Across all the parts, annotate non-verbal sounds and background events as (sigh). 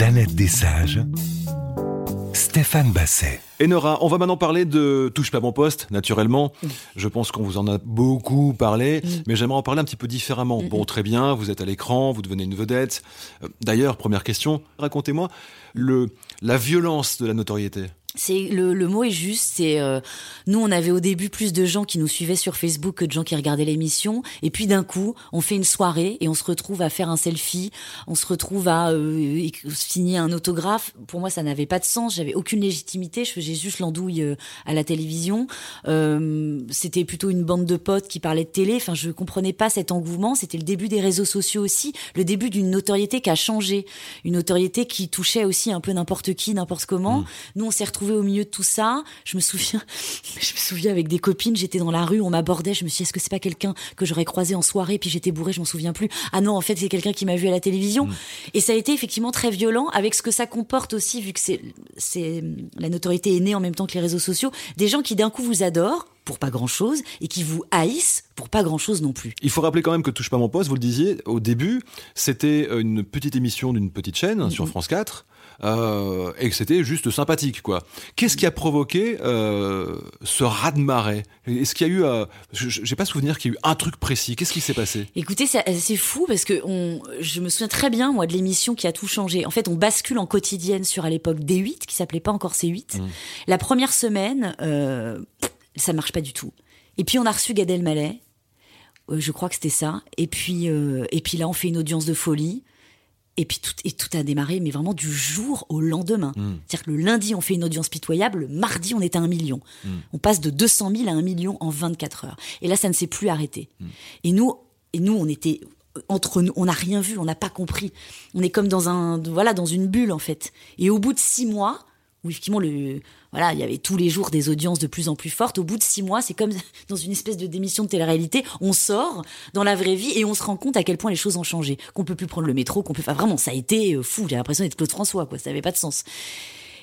planète des sages, Stéphane Basset. Et Nora, on va maintenant parler de Touche pas mon poste, naturellement. Je pense qu'on vous en a beaucoup parlé, mais j'aimerais en parler un petit peu différemment. Bon, très bien, vous êtes à l'écran, vous devenez une vedette. Euh, D'ailleurs, première question, racontez-moi le, la violence de la notoriété. C'est le, le mot est juste. C'est euh, nous, on avait au début plus de gens qui nous suivaient sur Facebook que de gens qui regardaient l'émission. Et puis d'un coup, on fait une soirée et on se retrouve à faire un selfie. On se retrouve à euh, signer un autographe. Pour moi, ça n'avait pas de sens. J'avais aucune légitimité. Je faisais juste l'andouille euh, à la télévision. Euh, C'était plutôt une bande de potes qui parlaient de télé. Enfin, je comprenais pas cet engouement. C'était le début des réseaux sociaux aussi, le début d'une notoriété qui a changé, une notoriété qui touchait aussi un peu n'importe qui, n'importe comment. Nous, on s'est retrouvés au milieu de tout ça. Je me souviens, (laughs) je me souviens avec des copines, j'étais dans la rue, on m'abordait, je me suis dit, est-ce que c'est pas quelqu'un que j'aurais croisé en soirée, puis j'étais bourrée, je m'en souviens plus. Ah non, en fait, c'est quelqu'un qui m'a vu à la télévision. Et ça a été effectivement très violent avec ce que ça comporte aussi, vu que c'est, c'est, la notoriété est née en même temps que les réseaux sociaux. Des gens qui d'un coup vous adorent pour pas grand chose et qui vous haïssent pour pas grand chose non plus. Il faut rappeler quand même que Touche pas mon poste, vous le disiez, au début, c'était une petite émission d'une petite chaîne sur France 4. Euh, et que c'était juste sympathique, quoi. Qu'est-ce qui a provoqué euh, ce raz-de-marée Est-ce qu'il y a eu, euh, je- j'ai pas souvenir qu'il y a eu un truc précis. Qu'est-ce qui s'est passé? Écoutez, c'est fou parce que on, je me souviens très bien moi de l'émission qui a tout changé. En fait, on bascule en quotidienne sur à l'époque D8 qui s'appelait pas encore C8. La première semaine, ça marche pas du tout. Et puis on a reçu Gad Elmaleh. Je crois que c'était ça. Et puis euh, et puis là, on fait une audience de folie. Et puis tout, et tout a démarré, mais vraiment du jour au lendemain. C'est-à-dire que le lundi, on fait une audience pitoyable, le mardi, on est à un million. On passe de 200 000 à un million en 24 heures. Et là, ça ne s'est plus arrêté. Et nous, et nous, on était entre nous, on n'a rien vu, on n'a pas compris. On est comme dans un, voilà, dans une bulle en fait. Et au bout de six mois, où effectivement le, voilà, il y avait tous les jours des audiences de plus en plus fortes. Au bout de six mois, c'est comme (laughs) dans une espèce de démission de télé-réalité. On sort dans la vraie vie et on se rend compte à quel point les choses ont changé. Qu'on peut plus prendre le métro, qu'on peut, enfin, vraiment, ça a été euh, fou. J'ai l'impression d'être Claude François, quoi. Ça n'avait pas de sens.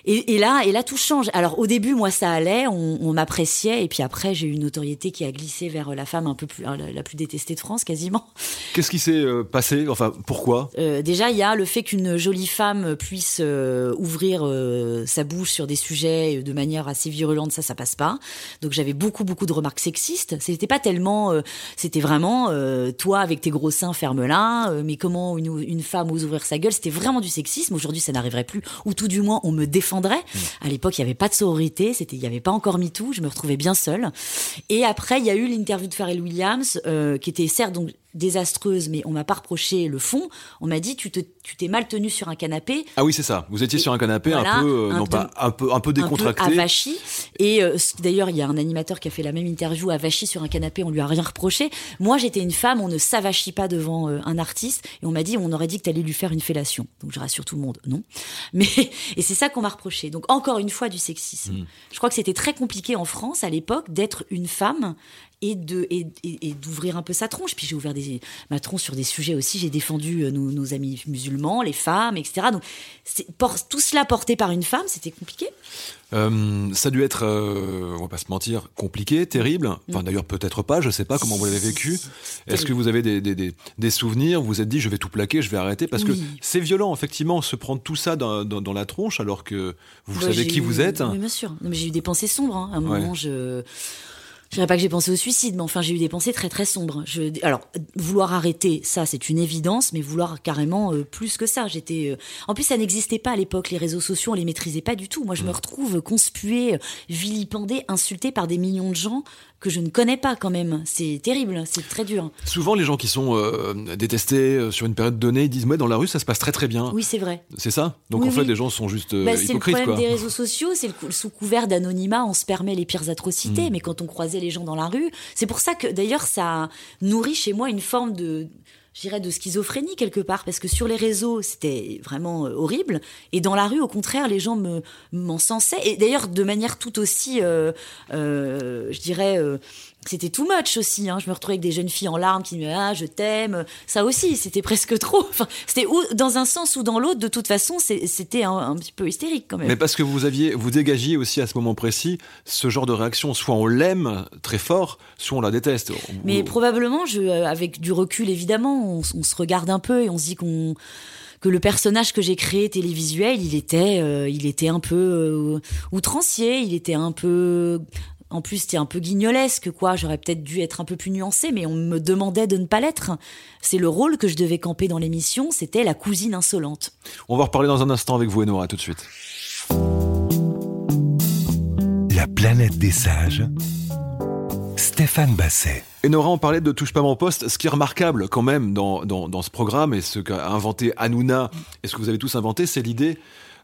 Et, et là, et là, tout change. Alors, au début, moi, ça allait, on, on m'appréciait, et puis après, j'ai eu une notoriété qui a glissé vers la femme un peu plus, la, plus détestée de France, quasiment. Qu'est-ce qui s'est euh, passé Enfin, pourquoi? Euh, déjà, il y a le fait qu'une jolie femme puisse euh, ouvrir euh, sa bouche sur des sujets de manière assez virulente, ça, ça passe pas. Donc, j'avais beaucoup, beaucoup de remarques sexistes. C'était pas tellement, euh, c'était vraiment euh, toi avec tes gros seins, ferme-la. euh, mais comment une, une femme ose ouvrir sa gueule? C'était vraiment du sexisme. Aujourd'hui, ça n'arriverait plus, ou tout du moins, on me défendrait. À l'époque, il y avait pas de sororité, c'était, il y avait pas encore MeToo. Je me retrouvais bien seule. Et après, il y a eu l'interview de Pharrell Williams, euh, qui était certes donc désastreuse, mais on m'a pas reproché le fond. On m'a dit tu te, tu t'es mal tenu sur un canapé. Ah oui, c'est ça. Vous étiez sur un canapé Voilà, un peu, euh, un non peu- pas un peu, un peu décontracté. Et euh, d'ailleurs, il y a un animateur qui a fait la même interview avachi sur un canapé, on lui a rien reproché. Moi, j'étais une femme, on ne s'avachit pas devant euh, un artiste. Et on m'a dit, on aurait dit que tu allais lui faire une fellation. Donc je rassure tout le monde, non. (laughs) Mais, et c'est ça qu'on m'a reproché. Donc encore une fois, du sexisme. Mm. Je crois que c'était très compliqué en France à l'époque d'être une femme et de et, et- et d'ouvrir un peu sa tronche. Puis j'ai ouvert des, ma tronche sur des sujets aussi. J'ai défendu euh, nos, nos amis musulmans, les femmes, etc. Donc tout cela porté par une femme, c'était compliqué. Euh, ça a dû être, euh, on va pas se mentir, compliqué, terrible. Enfin, d'ailleurs, peut-être pas. Je sais pas comment vous l'avez vécu. Est-ce que vous avez des, des, des, des souvenirs? Vous vous êtes dit, je vais tout plaquer, je vais arrêter parce que c'est violent, effectivement, se prendre tout ça dans, dans, dans la tronche alors que vous Bah, savez qui eu- vous êtes. Oui, bien sûr. Mais j'ai eu des pensées sombres. hein. À un Ouais. moment, je. Je dirais pas que j'ai pensé au suicide, mais enfin j'ai eu des pensées très très sombres. Je, alors vouloir arrêter, ça c'est une évidence, mais vouloir carrément euh, plus que ça. J'étais, euh, en plus ça n'existait pas à l'époque. Les réseaux sociaux on les maîtrisait pas du tout. Moi je me retrouve conspuée, vilipendée, insultée par des millions de gens que je ne connais pas quand même. C'est terrible, c'est très dur. Souvent, les gens qui sont euh, détestés euh, sur une période donnée, ils disent, ouais, dans la rue, ça se passe très très bien. Oui c'est vrai. C'est ça? Donc Oui, en fait, oui. les gens sont juste euh, Bah, c'est le hypocrites, problème quoi. des réseaux sociaux, c'est le sous couvert d'anonymat, on se permet les pires Mm. atrocités, mais quand on croisait les gens dans la rue, c'est pour ça que d'ailleurs ça nourrit chez moi une forme de je dirais de schizophrénie quelque part parce que sur les réseaux c'était vraiment euh, horrible. Et dans la rue au contraire les gens me m'encensaient. Et d'ailleurs de manière tout aussi euh, euh, je dirais c'était too much aussi. Hein. Je me retrouvais avec des jeunes filles en larmes qui me disaient ah je t'aime. Ça aussi c'était presque (laughs) trop. Enfin c'était ou dans un sens ou dans l'autre. De toute façon c'était un, un petit peu hystérique quand même. Mais parce que vous aviez, vous dégagiez aussi à ce moment précis ce genre de réaction. Soit on l'aime très fort, soit on la déteste. Mais probablement, je, euh, avec du recul évidemment, on se regarde un peu et on se dit qu'on que le personnage que j'ai créé télévisuel, il était, euh, il était un peu euh, outrancier, il était un peu en plus, c'était un peu guignolesque, quoi. J'aurais peut-être dû être un peu plus nuancée, mais on me demandait de ne pas l'être. C'est le rôle que je devais camper dans l'émission, c'était la cousine insolente. On va reparler dans un instant avec vous, Enora, tout de suite. La planète des sages. Stéphane Basset. Enora, on parlait de Touche pas mon poste. Ce qui est remarquable quand même dans, dans, dans ce programme et ce qu'a inventé Hanouna et ce que vous avez tous inventé, c'est l'idée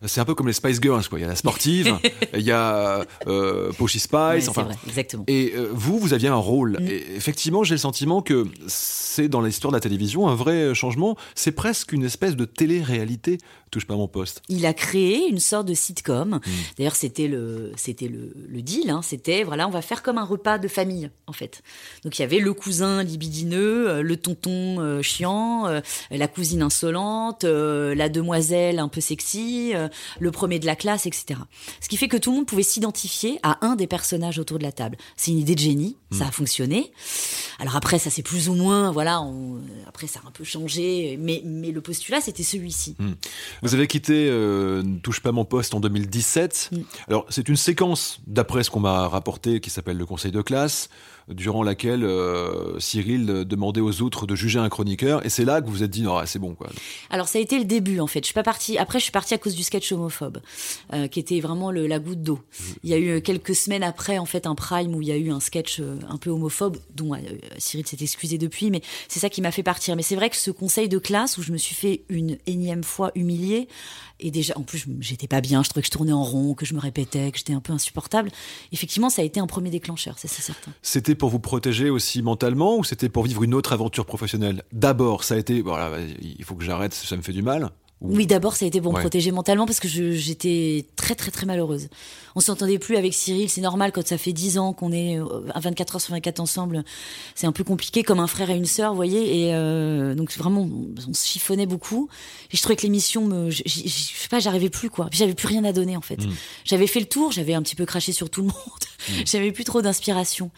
c'est un peu comme les Spice Girls, quoi. Il y a la sportive, (laughs) il y a euh, Poshy Spice, Ouais, enfin. vrai, exactement. Et euh, vous, vous aviez un rôle. Mm. Et effectivement, j'ai le sentiment que c'est dans l'histoire de la télévision un vrai changement. C'est presque une espèce de télé-réalité. Touche pas mon poste. Il a créé une sorte de sitcom. Mm. D'ailleurs, c'était le, c'était le, le deal. hein. C'était voilà, on va faire comme un repas de famille en fait. Donc il y avait le cousin libidineux, euh, le tonton euh, chiant, euh, la cousine insolente, euh, la demoiselle un peu sexy, le premier de la classe, etc. Ce qui fait que tout le monde pouvait s'identifier à un des personnages autour de la table. C'est une idée de génie, ça a fonctionné. Alors après, ça c'est plus ou moins, voilà, on- après ça a un peu changé, mais, mais le postulat c'était celui-ci. Vous avez quitté euh, Ne touche pas mon poste en 2017. Mm. Alors, c'est une séquence, d'après ce qu'on m'a rapporté, qui s'appelle le conseil de classe, durant laquelle euh, Cyril demandait aux autres de juger un chroniqueur. Et c'est là que vous vous êtes dit, non, ouais, c'est bon, quoi. Alors ça a été le début en fait. Je suis pas partie. Après, je suis partie à cause du sketch homophobe, euh, qui était vraiment le- la goutte d'eau. Il y a eu euh, quelques semaines après en fait un prime où il y a eu un sketch un peu homophobe dont euh, Cyril s'est excusé depuis, mais c'est ça qui m'a fait partir. Mais c'est vrai que ce conseil de classe où je me suis fait une énième fois humiliée et déjà en plus j'étais pas bien. Je trouvais que je tournais en rond, que je me répétais, que j'étais un peu insupportable. Effectivement, ça a été un premier déclencheur, ça c'est certain. C'était pour vous protéger aussi mentalement ou c'était pour vivre une autre aventure professionnelle? D'abord, ça a été, voilà, il faut que j'arrête, ça me fait du mal. Ou- Oui, d'abord, ça a été pour me protéger mentalement parce que j'étais très, très, très malheureuse. On s'entendait plus avec Cyril. C'est normal quand ça fait 10 ans qu'on est euh, à 24 heures sur 24 ensemble. C'est un peu compliqué comme un frère et une sœur, vous voyez. Et euh, donc, vraiment, on, se chiffonnait beaucoup. Et je trouvais que l'émission me. Je, je- je sais pas, j'arrivais plus, quoi. J'avais plus rien à donner, en fait. J'avais fait le tour, j'avais un petit peu craché sur tout le monde. (laughs) j'avais plus trop d'inspiration.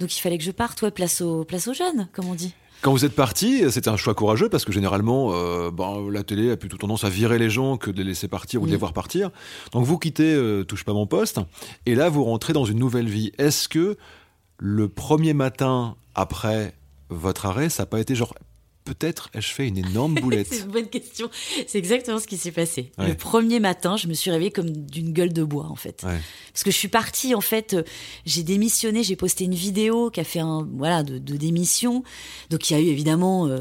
Donc, il fallait que je parte, ouais, place aux, place aux jeunes, comme on dit. Quand vous êtes parti, c'était un choix courageux parce que généralement, euh, bon, la télé a plutôt tendance à virer les gens que de les laisser partir ou de les Mm. voir partir. Donc vous quittez euh, Touche pas mon poste et là vous rentrez dans une nouvelle vie. Est-ce que le premier matin après votre arrêt, ça n'a pas été genre peut-être ai-je fait une énorme (laughs) C'est boulette une bonne question. C'est exactement ce qui s'est passé. Ouais. Le premier matin, je me suis réveillée comme d'une gueule de bois, en fait. Ouais. Parce que je suis partie, en fait, euh, j'ai démissionné, j'ai posté une vidéo qui a fait un, voilà, de, de démission. Donc il y a eu évidemment, euh,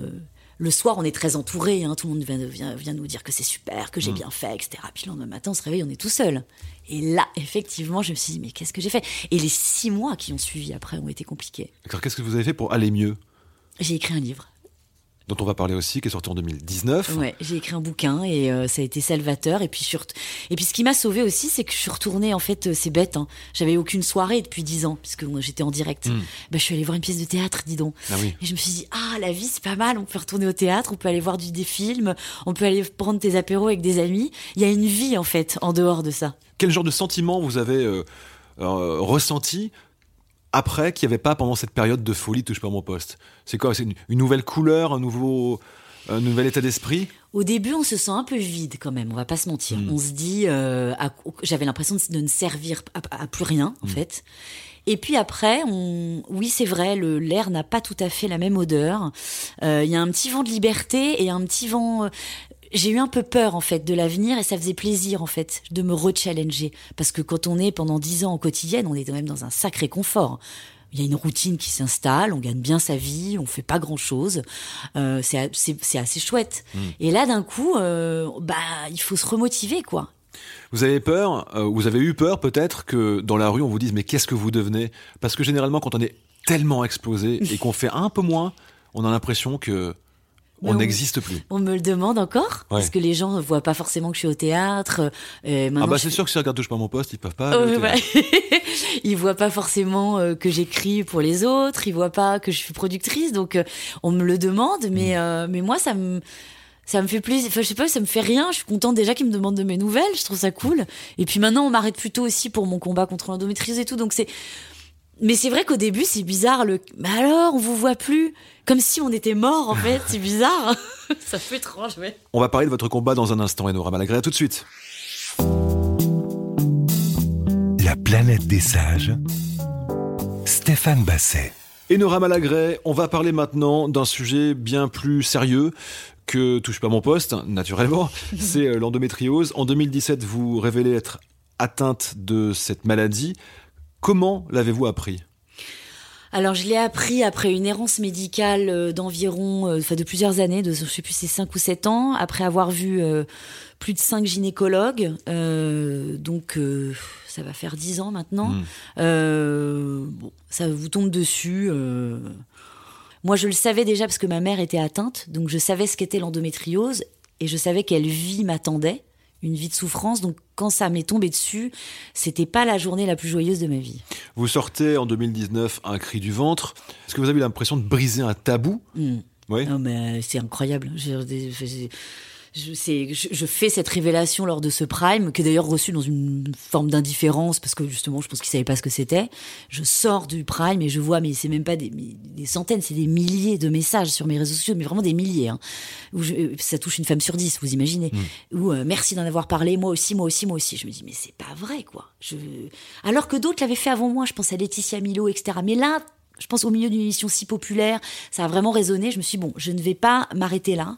le soir, on est très entouré, hein, tout le monde vient, vient, vient nous dire que c'est super, que j'ai bien fait, etc. Puis le lendemain matin, on se réveille, on est tout seul. Et là, effectivement, je me suis dit, mais qu'est-ce que j'ai fait? Et les six mois qui ont suivi après ont été compliqués. Alors qu'est-ce que vous avez fait pour aller mieux? J'ai écrit un livre. Dont on va parler aussi, qui est sorti en 2019. Ouais, j'ai écrit un bouquin et euh, ça a été salvateur. Et puis, sur... et puis ce qui m'a sauvé aussi, c'est que je suis retournée, en fait, euh, c'est bête, hein. j'avais aucune soirée depuis dix ans, puisque moi, j'étais en direct. Mm. Bah, je suis allée voir une pièce de théâtre, dis donc. Ah oui. Et je me suis dit, ah, la vie, c'est pas mal, on peut retourner au théâtre, on peut aller voir du, des films, on peut aller prendre des apéros avec des amis. Il y a une vie, en fait, en dehors de ça. Quel genre de sentiment vous avez euh, ressenti après qu'il n'y avait pas pendant cette période de folie touche pas mon poste C'est quoi C'est une, une nouvelle couleur, un nouveau, un nouvel état d'esprit? Au début, on se sent un peu vide quand même, on va pas se mentir. On se dit, euh, j'avais l'impression de, ne servir à, à plus rien en fait. Et puis après, on, oui c'est vrai, le l'air n'a pas tout à fait la même odeur. Euh, Il y a un petit vent de liberté et un petit vent. J'ai eu un peu peur en fait de l'avenir et ça faisait plaisir en fait de me rechallenger parce que quand on est pendant dix ans en quotidienne, on est quand même dans un sacré confort. Il y a une routine qui s'installe, on gagne bien sa vie, on fait pas grand chose. Euh, c'est assez chouette. Et là, d'un coup, euh, bah, il faut se remotiver, quoi. Vous avez peur, euh, vous avez eu peur peut-être que dans la rue on vous dise mais qu'est-ce que vous devenez? Parce que généralement quand on est tellement explosé et qu'on fait un peu moins, on a l'impression que on Mais on- n'existe plus. On me le demande encore parce que les gens ne voient pas forcément que je suis au théâtre. Euh, Ah bah c'est fais- sûr que si ils regardent touche pas mon poste, ils peuvent pas. Ouais. théâtre. (laughs) ils voient pas forcément euh, que j'écris pour les autres, ils voient pas que je suis productrice, donc euh, on me le demande, mais euh, mais moi ça me ça me fait plaisir. Enfin, je sais pas, ça me fait rien. Je suis contente déjà qu'ils me demandent de mes nouvelles. Je trouve ça cool. Et puis maintenant, on m'arrête plutôt aussi pour mon combat contre l'endométriose et tout. Donc c'est Mais c'est vrai qu'au début, c'est bizarre. Le... Mais alors, on vous voit plus? Comme si on était mort, en fait. C'est bizarre. (laughs) ça fait étrange, ouais. On va parler de votre combat dans un instant, Enora Malagré. À tout de suite. La planète des sages. Stéphane Basset. Enora Malagré, on va parler maintenant d'un sujet bien plus sérieux que touche pas mon poste, naturellement. (laughs) C'est euh, l'endométriose. En 2017, vous révélez être atteinte de cette maladie. Comment l'avez-vous appris? Alors je l'ai appris après une errance médicale euh, d'environ, euh, enfin de plusieurs années, de je sais plus c'est 5 ou 7 ans, après avoir vu euh, plus de 5 gynécologues, donc ça va faire 10 ans maintenant. Hmm. bon, ça vous tombe dessus. Moi je le savais déjà parce que ma mère était atteinte, donc je savais ce qu'était l'endométriose et je savais quelle vie m'attendait une vie de souffrance. Donc quand ça m'est tombé dessus, c'était pas la journée la plus joyeuse de ma vie. Vous sortez en 2019 un cri du ventre. Est-ce que vous avez l'impression de briser un tabou? Hmm. Oui. Non mais c'est incroyable je, je, fais cette révélation lors de ce prime, qui est d'ailleurs reçu dans une forme d'indifférence, parce que justement, je pense qu'ils savaient pas ce que c'était. Je sors du prime et je vois, mais c'est même pas des, des centaines, c'est des milliers de messages sur mes réseaux sociaux, mais vraiment des milliers, hein, où ça touche une femme sur dix, vous imaginez. Mm. Ou euh, merci d'en avoir parlé, moi aussi, moi aussi, moi aussi. Je me dis, mais c'est pas vrai, quoi. Je... Alors que d'autres l'avaient fait avant moi, je pense à Laetitia Milo, etc. Mais là, je pense au milieu d'une émission si populaire, ça a vraiment résonné. Je me suis dit, bon, je ne vais pas m'arrêter là.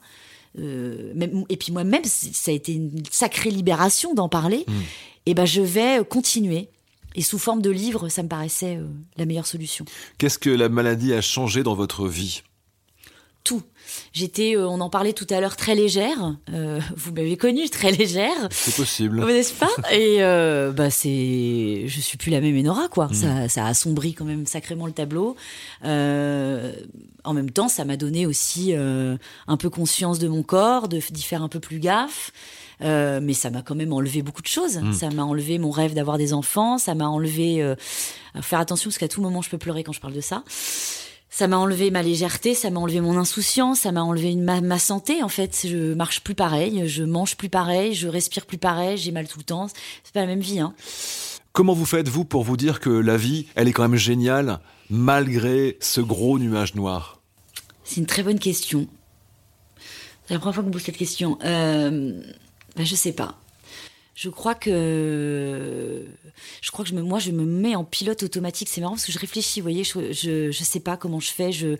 Euh, et puis moi-même, ça a été une sacrée libération d'en parler. Mm. Et ben, je vais continuer. Et sous forme de livre, ça me paraissait euh, la meilleure solution. Qu'est-ce que la maladie a changé dans votre vie? Tout. J'étais, euh, on en parlait tout à l'heure, très légère. Euh, vous m'avez connue, très légère. C'est possible. N'est-ce pas? Et euh, bah c'est, je suis plus la même Enora, quoi. Mm. Ça, ça assombrit quand même sacrément le tableau. en même temps, ça m'a donné aussi un peu conscience de mon corps, de d'y faire un peu plus gaffe. mais ça m'a quand même enlevé beaucoup de choses. Mm. Ça m'a enlevé mon rêve d'avoir des enfants. Ça m'a enlevé faire attention parce qu'à tout moment je peux pleurer quand je parle de ça ça m'a enlevé ma légèreté, ça m'a enlevé mon insouciance, ça m'a enlevé ma, ma, santé en fait. Je marche plus pareil, je mange plus pareil, je respire plus pareil, j'ai mal tout le temps. C'est pas la même vie. Hein. Comment vous faites vous pour vous dire que la vie, elle est quand même géniale malgré ce gros nuage noir? C'est une très bonne question. C'est la première fois qu'on me pose cette question. Euh, ben je sais pas je crois que je crois que je me, moi je me mets en pilote automatique. C'est marrant parce que je réfléchis. Vous voyez, je, je, je sais pas comment je fais. Je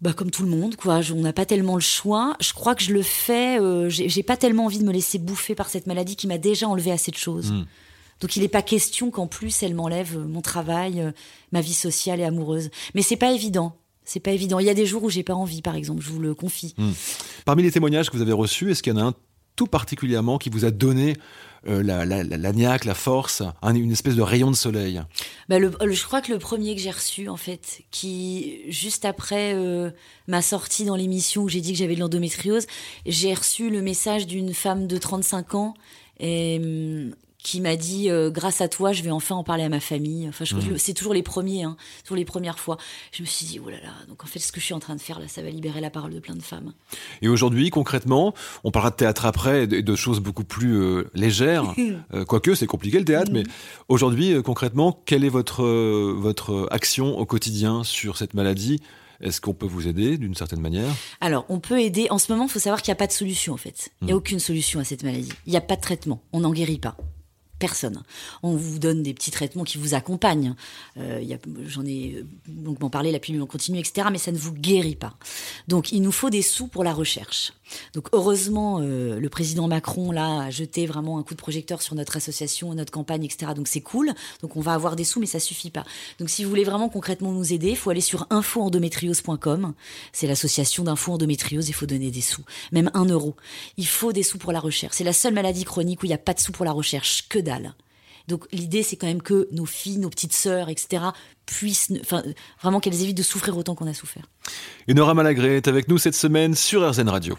bah comme tout le monde quoi. on n'a pas tellement le choix. Je crois que je le fais. Euh, j'ai pas tellement envie de me laisser bouffer par cette maladie qui m'a déjà enlevé assez de choses. Hmm. Donc il n'est pas question qu'en plus elle m'enlève euh, mon travail, euh, ma vie sociale et amoureuse. Mais c'est pas évident. C'est pas évident. Il y a des jours où j'ai pas envie, par exemple, je vous le confie. Hmm. Parmi les témoignages que vous avez reçus, est-ce qu'il y en a un tout particulièrement qui vous a donné euh, la, la, la, la force, une espèce de rayon de soleil. Bah Je crois que le premier que j'ai reçu, en fait, qui, juste après euh, ma sortie dans l'émission où j'ai dit que j'avais de l'endométriose, j'ai reçu le message d'une femme de 35 ans et, hum, qui m'a dit euh, grâce à toi je vais enfin en parler à ma famille enfin mmh. c'est toujours les premiers hein, toujours les premières fois je me suis dit oh là là donc en fait ce que je suis en train de faire là ça va libérer la parole de plein de femmes et aujourd'hui concrètement on parlera de théâtre après et de, choses beaucoup plus euh, légères (laughs) euh, quoique c'est compliqué le théâtre mais aujourd'hui concrètement quelle est votre votre action au quotidien sur cette maladie? Est-ce qu'on peut vous aider d'une certaine manière? Alors, on peut aider. En ce moment, il faut savoir qu'il n'y a pas de solution, en fait. Il n'y a mmh. aucune solution à cette maladie. Il n'y a pas de traitement. On n'en guérit pas personne. On vous donne des petits traitements qui vous accompagnent. Euh, J'en ai donc m'en parler, la pilule en continu, etc. Mais ça ne vous guérit pas. Donc il nous faut des sous pour la recherche. Donc heureusement, euh, le président Macron là a jeté vraiment un coup de projecteur sur notre association, notre campagne, etc. Donc c'est cool. Donc on va avoir des sous, mais ça suffit pas. Donc si vous voulez vraiment concrètement nous aider, il faut aller sur infoendométriose.com. C'est l'association d'info endométriose. Il faut donner des sous, même un euro. Il faut des sous pour la recherche. C'est la seule maladie chronique où il n'y a pas de sous pour la recherche. Que dalle. Donc l'idée, c'est quand même que nos filles, nos petites sœurs, etc., puissent, enfin, vraiment qu'elles évitent de souffrir autant qu'on a souffert. Nora Malagré est avec nous cette semaine sur RZN Radio.